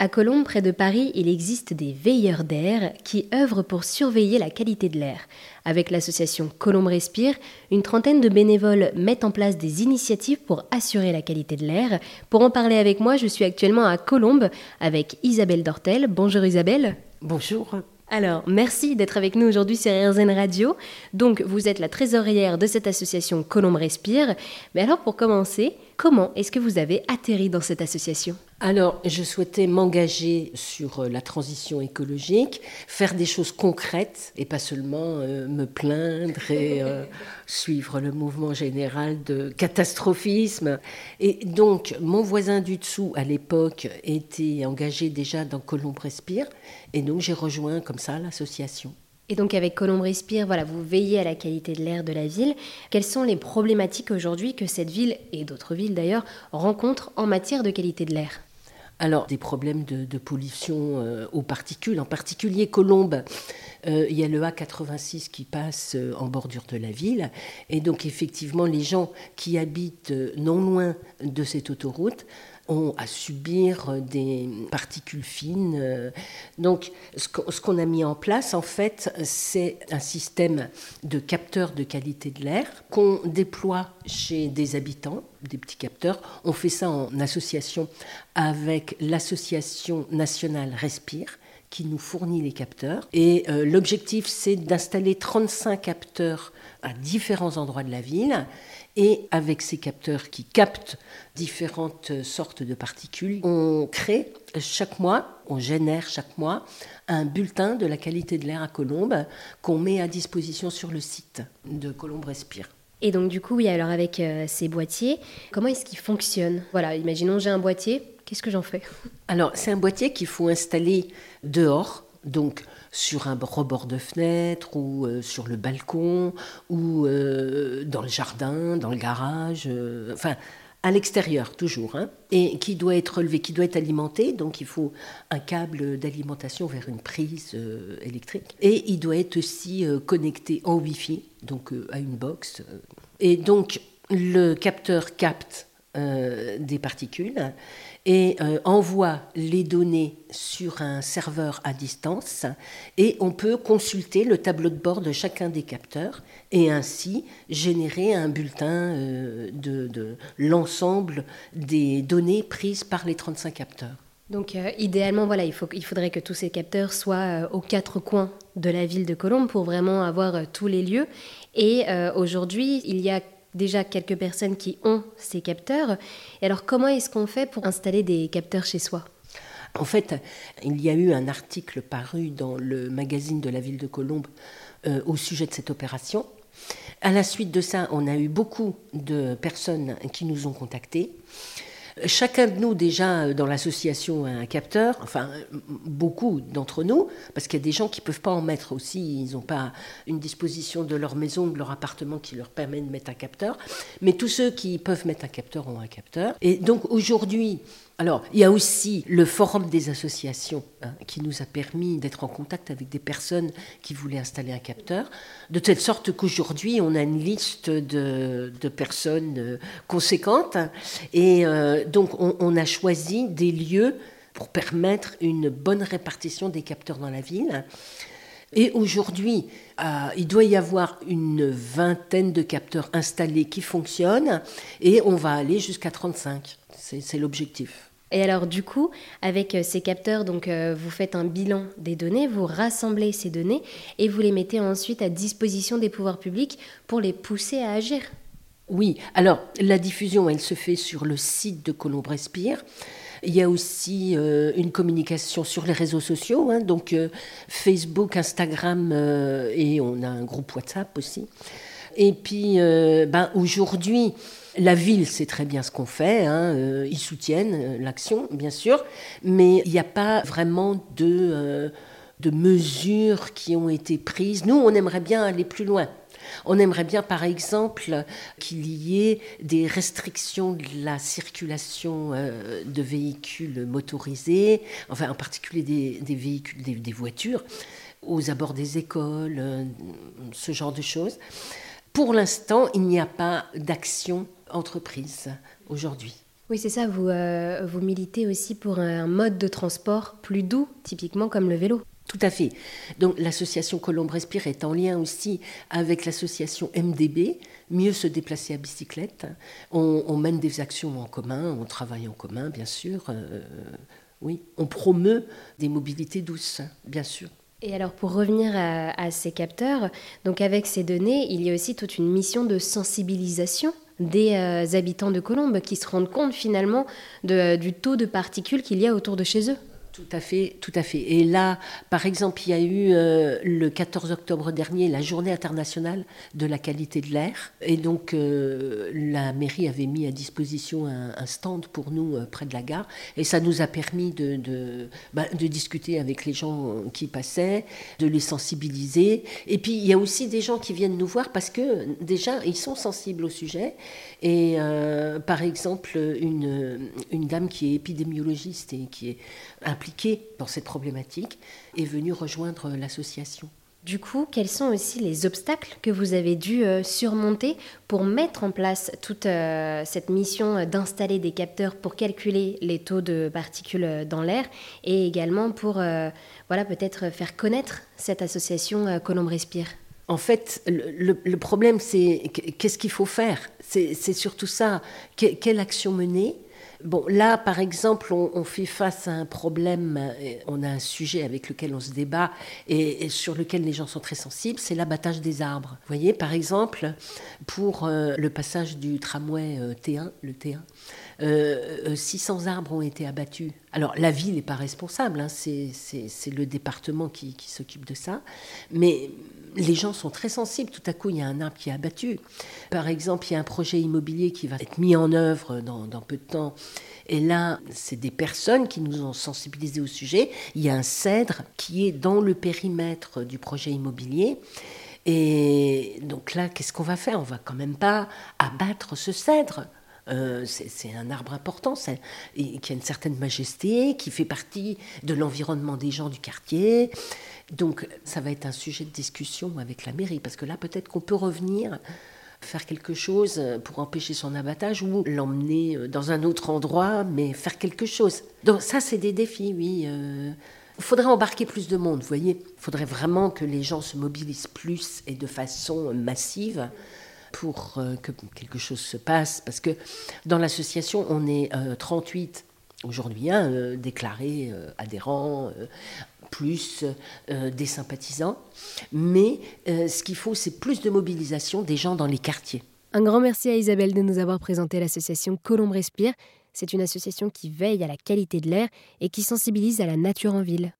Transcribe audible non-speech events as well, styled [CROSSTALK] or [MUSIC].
À Colombes, près de Paris, il existe des veilleurs d'air qui œuvrent pour surveiller la qualité de l'air. Avec l'association Colombes Respire, une trentaine de bénévoles mettent en place des initiatives pour assurer la qualité de l'air. Pour en parler avec moi, je suis actuellement à Colombes avec Isabelle Dortel. Bonjour Isabelle. Bonjour. Alors, merci d'être avec nous aujourd'hui sur RZN Radio. Donc, vous êtes la trésorière de cette association Colombe Respire. Mais alors, pour commencer, comment est-ce que vous avez atterri dans cette association? Alors, je souhaitais m'engager sur euh, la transition écologique, faire des choses concrètes et pas seulement euh, me plaindre et euh, [LAUGHS] suivre le mouvement général de catastrophisme. Et donc, mon voisin du dessous, à l'époque, était engagé déjà dans Colombe Respire. Et donc, j'ai rejoint comme ça l'association. Et donc avec Colombe Respire, voilà, vous veillez à la qualité de l'air de la ville. Quelles sont les problématiques aujourd'hui que cette ville, et d'autres villes d'ailleurs, rencontrent en matière de qualité de l'air? Alors, des problèmes de, pollution euh, aux particules, en particulier Colombe. Euh, il y a le A86 qui passe euh, en bordure de la ville. Et donc, effectivement, les gens qui habitent non loin de cette autoroute ont à subir des particules fines. Donc, ce qu'on a mis en place, en fait, c'est un système de capteurs de qualité de l'air qu'on déploie chez des habitants, des petits capteurs. On fait ça en association avec l'association nationale Respire qui nous fournit les capteurs. Et euh, l'objectif, c'est d'installer 35 capteurs à différents endroits de la ville et avec ces capteurs qui captent différentes sortes de particules, on crée chaque mois, on génère chaque mois un bulletin de la qualité de l'air à Colombes qu'on met à disposition sur le site de Colombes Respire. Et donc du coup, oui, alors avec euh, ces boîtiers, comment est-ce qu'ils fonctionnent? Voilà, imaginons j'ai un boîtier, qu'est-ce que j'en fais? Alors c'est un boîtier qu'il faut installer dehors, donc sur un rebord de fenêtre ou euh, sur le balcon ou euh, dans le jardin, dans le garage, euh, enfin à l'extérieur toujours, hein, et qui doit être relevé, qui doit être alimenté, donc il faut un câble d'alimentation vers une prise électrique, et il doit être aussi connecté en Wi-Fi, donc à une box. Et donc le capteur capte des particules et euh, envoie les données sur un serveur à distance et on peut consulter le tableau de bord de chacun des capteurs et ainsi générer un bulletin euh, de, l'ensemble des données prises par les 35 capteurs. Donc euh, idéalement, voilà, il faudrait que tous ces capteurs soient aux quatre coins de la ville de Colombes pour vraiment avoir tous les lieux. Et aujourd'hui, il y a déjà quelques personnes qui ont ces capteurs. Alors comment est-ce qu'on fait pour installer des capteurs chez soi? En fait, il y a eu un article paru dans le magazine de la ville de Colombes euh, au sujet de cette opération. À la suite de ça, on a eu beaucoup de personnes qui nous ont contactés Chacun de nous, déjà, dans l'association, a un capteur, enfin, beaucoup d'entre nous, parce qu'il y a des gens qui ne peuvent pas en mettre aussi, ils n'ont pas une disposition de leur maison, de leur appartement qui leur permet de mettre un capteur. Mais tous ceux qui peuvent mettre un capteur ont un capteur. Et donc aujourd'hui, alors, il y a aussi le forum des associations hein, qui nous a permis d'être en contact avec des personnes qui voulaient installer un capteur, de telle sorte qu'aujourd'hui, on a une liste de, personnes euh, conséquentes. Et euh, donc, on, a choisi des lieux pour permettre une bonne répartition des capteurs dans la ville. Et aujourd'hui, euh, il doit y avoir une vingtaine de capteurs installés qui fonctionnent et on va aller jusqu'à 35. C'est l'objectif. Et alors du coup, avec euh, ces capteurs, donc euh, vous faites un bilan des données, vous rassemblez ces données et vous les mettez ensuite à disposition des pouvoirs publics pour les pousser à agir. Oui, alors la diffusion, elle se fait sur le site de Colombe Respire. Il y a aussi euh, une communication sur les réseaux sociaux, hein, donc Facebook, Instagram et on a un groupe WhatsApp aussi. Et puis, ben, aujourd'hui, la ville sait très bien ce qu'on fait, hein, euh, ils soutiennent euh, l'action, bien sûr, mais il n'y a pas vraiment de, euh, de mesures qui ont été prises. Nous, on aimerait bien aller plus loin. On aimerait bien, par exemple, qu'il y ait des restrictions de la circulation de véhicules motorisés, enfin en particulier des, véhicules, des, voitures, aux abords des écoles, ce genre de choses. Pour l'instant, il n'y a pas d'action entreprise aujourd'hui. Oui, c'est ça, vous, euh, vous militez aussi pour un mode de transport plus doux, typiquement comme le vélo. Tout à fait. Donc l'association Colombe Respire est en lien aussi avec l'association MDB, Mieux se déplacer à bicyclette. On, mène des actions en commun, on travaille en commun, bien sûr. Euh, oui, on promeut des mobilités douces, bien sûr. Et alors pour revenir à, ces capteurs, donc avec ces données, il y a aussi toute une mission de sensibilisation des euh, habitants de Colombes qui se rendent compte finalement du taux de particules qu'il y a autour de chez eux. Tout à fait, tout à fait. Et là, par exemple, il y a eu euh, le 14 octobre dernier la journée internationale de la qualité de l'air. Et donc, euh, la mairie avait mis à disposition un, stand pour nous euh, près de la gare. Et ça nous a permis bah, de, discuter avec les gens qui passaient, de les sensibiliser. Et puis, il y a aussi des gens qui viennent nous voir parce que déjà, ils sont sensibles au sujet. Et par exemple, une, dame qui est épidémiologiste et qui est dans cette problématique est venue rejoindre l'association. Du coup, quels sont aussi les obstacles que vous avez dû euh, surmonter pour mettre en place toute euh, cette mission d'installer des capteurs pour calculer les taux de particules dans l'air et également pour euh, voilà, peut-être faire connaître cette association Colombe Respire? En fait, le, problème, c'est qu'est-ce qu'il faut faire? C'est surtout ça. quelle action mener? Bon, là, par exemple, on, fait face à un problème, euh, on a un sujet avec lequel on se débat et, sur lequel les gens sont très sensibles, c'est l'abattage des arbres. Vous voyez, par exemple, pour euh, le passage du tramway euh, T1, le T1, 600 arbres ont été abattus. Alors, la ville n'est pas responsable, hein, c'est le département qui, s'occupe de ça, mais les gens sont très sensibles. Tout à coup, il y a un arbre qui est abattu. Par exemple, il y a un projet immobilier qui va être mis en œuvre dans, peu de temps. Et là, c'est des personnes qui nous ont sensibilisés au sujet. Il y a un cèdre qui est dans le périmètre du projet immobilier. Et donc là, qu'est-ce qu'on va faire? On va quand même pas abattre ce cèdre. Euh, c'est un arbre important, qui a une certaine majesté, qui fait partie de l'environnement des gens du quartier. Donc ça va être un sujet de discussion avec la mairie, parce que là peut-être qu'on peut revenir faire quelque chose pour empêcher son abattage ou l'emmener euh, dans un autre endroit, mais faire quelque chose. Donc ça, c'est des défis, oui. Euh. Il faudrait embarquer plus de monde, vous voyez. Il faudrait vraiment que les gens se mobilisent plus et de façon massive pour euh, que quelque chose se passe. Parce que dans l'association, on est 38 aujourd'hui, hein, déclarés adhérents, plus euh, des sympathisants. Mais euh, ce qu'il faut, c'est plus de mobilisation des gens dans les quartiers. Un grand merci à Isabelle de nous avoir présenté l'association Colombe Respire. C'est une association qui veille à la qualité de l'air et qui sensibilise à la nature en ville.